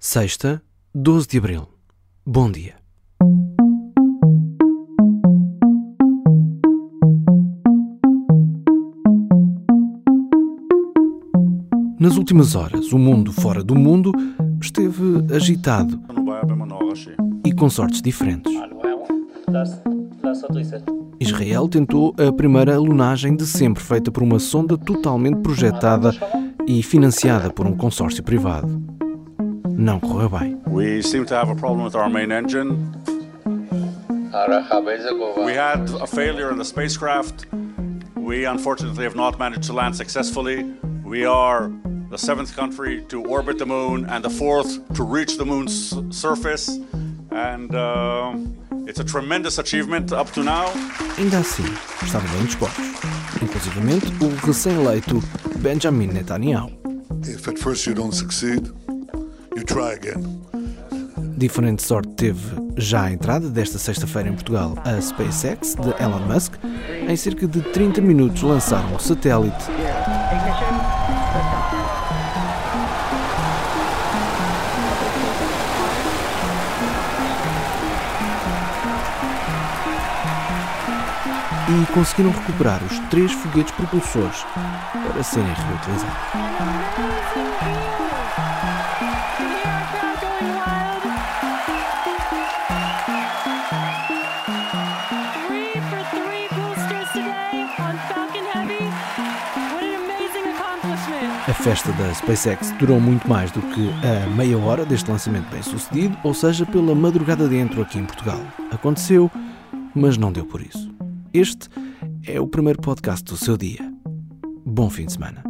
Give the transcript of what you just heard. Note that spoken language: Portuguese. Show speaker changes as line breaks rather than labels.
Sexta, 12 de abril. Bom dia. Nas últimas horas, o mundo fora do mundo esteve agitado e com sortes diferentes. Israel tentou a primeira alunagem de sempre feita por uma sonda totalmente projetada e financiada por um consórcio privado. Não correu bem.
We seem to have a problem with our main engine. We had a failure in the spacecraft. We unfortunately have not managed to land successfully. We are the seventh country to orbit the moon and the fourth to reach the moon's surface. And uh, it's a tremendous achievement up to now.
Ainda assim, estavam bem dispostos, inclusivamente o recém-eleito Benjamin Netanyahu.
If at first you don't succeed, you try again.
Diferente sorte teve já a entrada desta sexta-feira em Portugal a SpaceX de Elon Musk. Em cerca de 30 minutos lançaram o satélite e conseguiram recuperar os três foguetes propulsores para serem reutilizados. A festa da SpaceX durou muito mais do que a meia hora deste lançamento bem sucedido, ou seja, pela madrugada dentro aqui em Portugal. Aconteceu, mas não deu por isso. Este é o primeiro podcast do seu dia. Bom fim de semana.